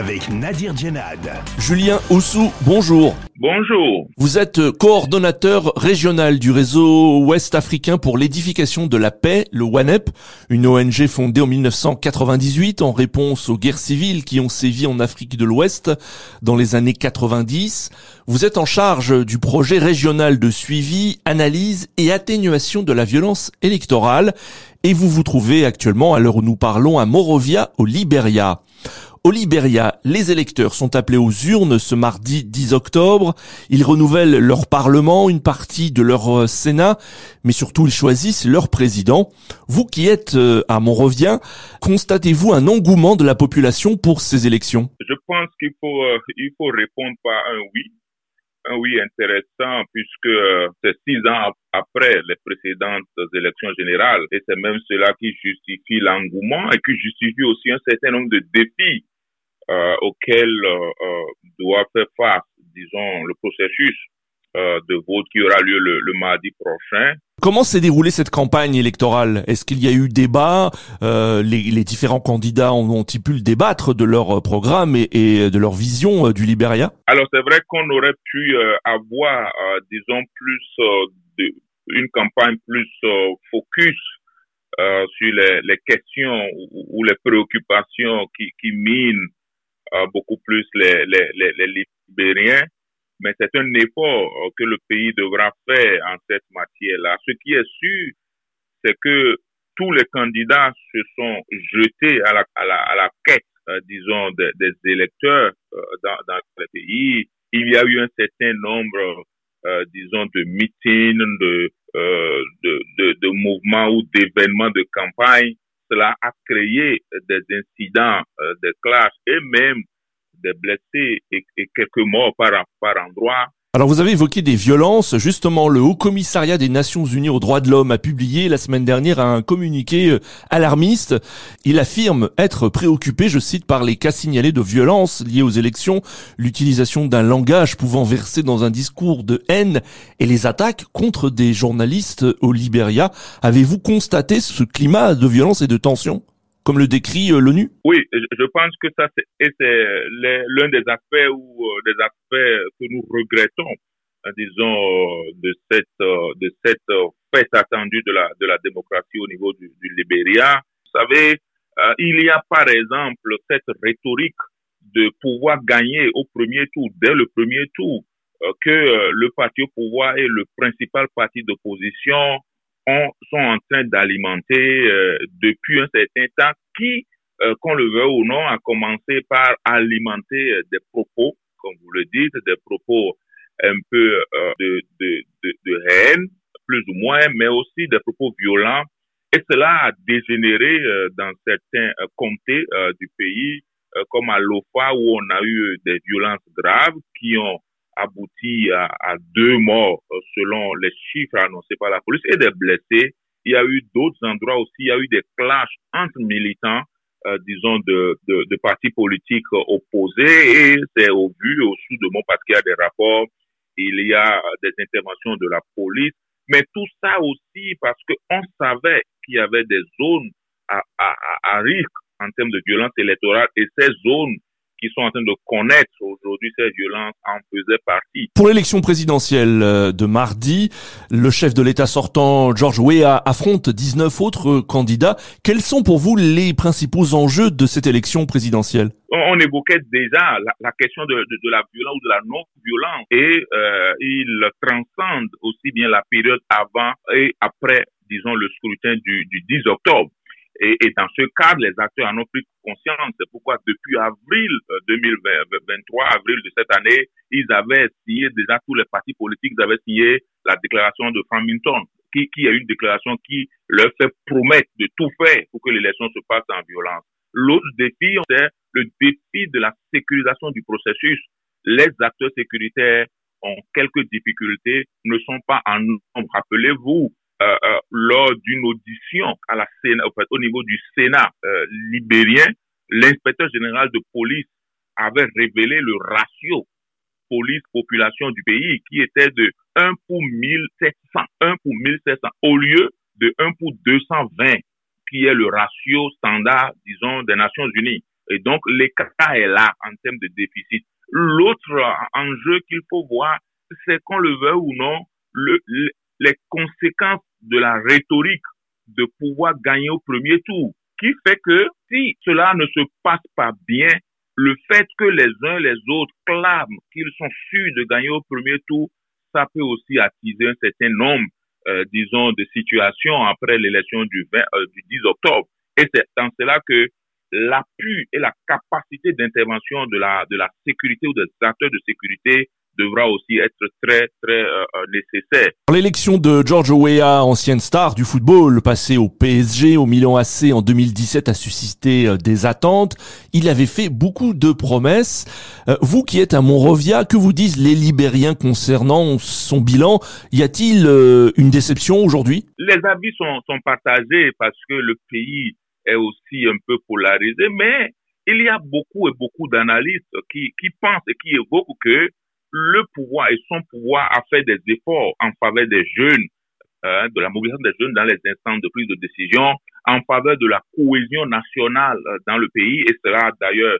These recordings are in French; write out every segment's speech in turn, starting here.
avec Nadir Djenad. Julien Oussou, bonjour. Bonjour. Vous êtes coordonnateur régional du réseau ouest africain pour l'édification de la paix, le WANEP, une ONG fondée en 1998 en réponse aux guerres civiles qui ont sévi en Afrique de l'Ouest dans les années 90. Vous êtes en charge du projet régional de suivi, analyse et atténuation de la violence électorale et vous vous trouvez actuellement, à l'heure où nous parlons, à Morovia, au Liberia. Au Liberia, les électeurs sont appelés aux urnes ce mardi 10 octobre. Ils renouvellent leur parlement, une partie de leur euh, Sénat, mais surtout ils choisissent leur président. Vous qui êtes euh, à Monrovia, constatez-vous un engouement de la population pour ces élections? Je pense qu'il faut, euh, il faut répondre par un oui un oui intéressant puisque c'est six ans après les précédentes élections générales et c'est même cela qui justifie l'engouement et qui justifie aussi un certain nombre de défis euh, auxquels euh, doit faire face, disons, le processus de vote qui aura lieu le mardi prochain. Comment s'est déroulée cette campagne électorale? Est-ce qu'il y a eu débat? Euh, les, les, différents candidats ont-ils pu le débattre de leur programme et, et de leur vision euh, du Libéria? Alors c'est vrai qu'on aurait pu euh, avoir, euh, disons, plus de, une campagne plus focus sur les, les, questions ou, les préoccupations qui, qui minent beaucoup plus les, les, les Libériens mais c'est un effort euh, que le pays devra faire en cette matière-là. Ce qui est sûr, c'est que tous les candidats se sont jetés à la, à la, à la quête, euh, disons, des, des électeurs euh, dans, dans le pays. Il y a eu un certain nombre, disons, de meetings, de, de, de, de mouvements ou d'événements de campagne. Cela a créé des incidents, des clashs et même des blessés et, quelques morts par, par endroit. Alors vous avez évoqué des violences. Justement, le Haut Commissariat des Nations Unies aux droits de l'homme a publié la semaine dernière un communiqué euh, alarmiste. Il affirme être préoccupé, je cite, par les cas signalés de violences liées aux élections, l'utilisation d'un langage pouvant verser dans un discours de haine et les attaques contre des journalistes au Libéria. Avez-vous constaté ce climat de violence et de tension? Comme le décrit euh, l'ONU? Oui, je pense que ça, c'est l'un des aspects ou euh, des aspects que nous regrettons, hein, disons, euh, de cette, de cette fête attendue de la, de la démocratie au niveau du, du Libéria. Vous savez, il y a par exemple cette rhétorique de pouvoir gagner au premier tour, dès le premier tour, que le parti au pouvoir est le principal parti d'opposition, sont en train d'alimenter euh, depuis un certain temps qui, euh, qu'on le veut ou non, a commencé par alimenter euh, des propos, comme vous le dites, des propos un peu de, de, de, haine, plus ou moins, mais aussi des propos violents. Et cela a dégénéré dans certains comtés du pays, comme à Lofa, où on a eu des violences graves qui ont abouti à, à, deux morts euh, selon les chiffres annoncés par la police et des blessés. Il y a eu d'autres endroits aussi, il y a eu des clashs entre militants, euh, disons, de, de, de, partis politiques opposés. Et c'est au vu, au sous de mon parce qu'il y a des rapports, il y a des interventions de la police, mais tout ça aussi parce qu'on savait qu'il y avait des zones à, à, à risque en termes de violence électorale. Et ces zones qui sont en train de connaître aujourd'hui ces violences en faisaient partie. Pour l'élection présidentielle euh, de mardi, le chef de l'État sortant, George Weah, affronte 19 autres candidats. Quels sont pour vous les principaux enjeux de cette élection présidentielle? On, évoquait déjà la, question de, de, de, la violence ou de la non-violence et euh, il transcende aussi bien la période avant et après, disons, le scrutin du, du 10 octobre. Et, et, dans ce cadre, les acteurs en ont pris conscience. C'est pourquoi depuis avril 2023, euh, avril de cette année, ils avaient signé déjà tous les partis politiques, avaient signé la déclaration de Farmington, qui, qui est une déclaration qui leur fait promettre de tout faire pour que l'élection se passe en violence. L'autre défi, c'est le défi de la sécurisation du processus. Les acteurs sécuritaires ont quelques difficultés, ne sont pas en nombre. Rappelez-vous, euh, euh, lors d'une audition au niveau du Sénat euh, libérien, l'inspecteur général de police avait révélé le ratio police population du pays qui était de 1 pour 1700, 1 pour 1700 au lieu de 1 pour 220 qui est le ratio standard, disons, des Nations Unies. Et donc, l'écart est là en termes de déficit. L'autre enjeu qu'il faut voir, c'est qu'on le veut ou non, le, les conséquences de la rhétorique de pouvoir gagner au premier tour, qui fait que si cela ne se passe pas bien, le fait que les uns les autres clament qu'ils sont sûrs de gagner au premier tour, ça peut aussi attiser un certain nombre, euh, disons, de situations après l'élection du, euh, du 10 octobre. Et c'est dans cela que l'appui et la capacité d'intervention de la, de la sécurité ou des acteurs de sécurité devra aussi être très très euh, euh, nécessaire. L'élection de George Weah, ancienne star du football, passé au PSG, au Milan AC en 2017, a suscité euh, des attentes. Il avait fait beaucoup de promesses. vous qui êtes à Monrovia, que vous disent les Libériens concernant son bilan? Y a-t-il une déception aujourd'hui? Les avis sont, sont partagés parce que le pays est aussi un peu polarisé, mais il y a beaucoup et beaucoup d'analystes qui, qui pensent et qui évoquent que le pouvoir et son pouvoir a fait des efforts en faveur des jeunes, euh, de la mobilisation des jeunes dans les instances de prise de décision, en faveur de la cohésion nationale euh, dans le pays et cela d'ailleurs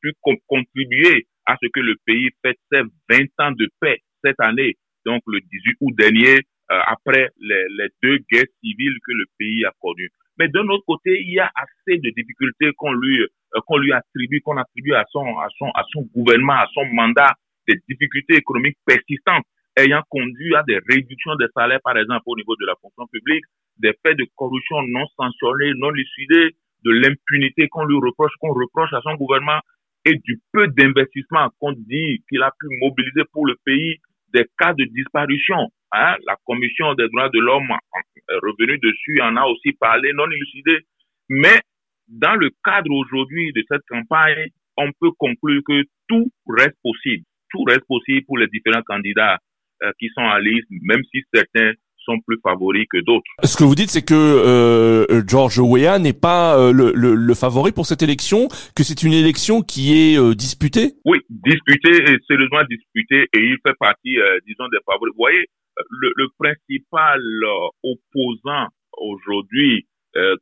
pu contribuer à ce que le pays fête ses 20 ans de paix cette année, donc le 18 août dernier, euh, après les, les, deux guerres civiles que le pays a connues. Mais d'un autre côté, il y a assez de difficultés qu'on lui qu'on lui attribue, qu'on attribue à son à son à son gouvernement, à son mandat des difficultés économiques persistantes ayant conduit à des réductions des salaires, par exemple, au niveau de la fonction publique, des faits de corruption non sanctionnés, non lucidés, de l'impunité qu'on lui reproche, qu'on reproche à son gouvernement et du peu d'investissement qu'on dit qu'il a pu mobiliser pour le pays, des cas de disparition. Hein? La Commission des droits de l'homme est revenue dessus, en a aussi parlé, non élucidé. Mais dans le cadre aujourd'hui de cette campagne, on peut conclure que tout reste possible tout reste possible pour les différents candidats euh, qui sont à liste, même si certains sont plus favoris que d'autres. Ce que vous dites, c'est que euh, George Weah n'est pas euh, le, le, le, favori pour cette élection, que c'est une élection qui est euh, disputée Oui, disputée et sérieusement disputée, et il fait partie, disons, des favoris. Vous voyez, le, le principal opposant aujourd'hui,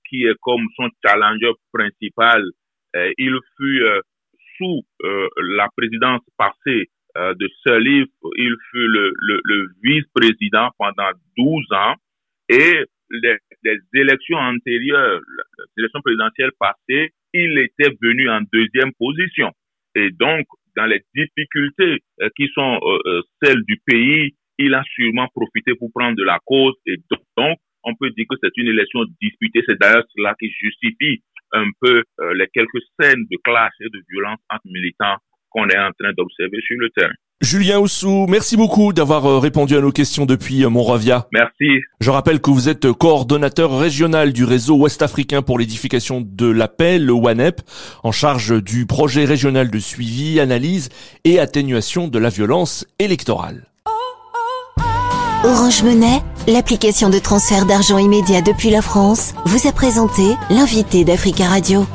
qui est comme son challenger principal, il fut sous la présidence passée euh, de ce livre, il fut le, le, le vice-président pendant 12 ans et les, les, élections antérieures, les élections présidentielles passées, il était venu en deuxième position. Et donc, dans les difficultés euh, qui sont euh, celles du pays, il a sûrement profité pour prendre de la cause. Et donc, on peut dire que c'est une élection disputée. C'est d'ailleurs cela qui justifie un peu les quelques scènes de clash et de violence entre militants qu'on est en train d'observer sur le terrain. Julien Oussou, merci beaucoup d'avoir euh, répondu à nos questions depuis euh, Monrovia. Merci. Je rappelle que vous êtes coordonnateur régional du réseau ouest-africain pour l'édification de la paix, le WANEP, en charge du projet régional de suivi, analyse et atténuation de la violence électorale. Orange Monnaie, l'application de transfert d'argent immédiat depuis la France, vous a présenté l'invité d'Africa Radio.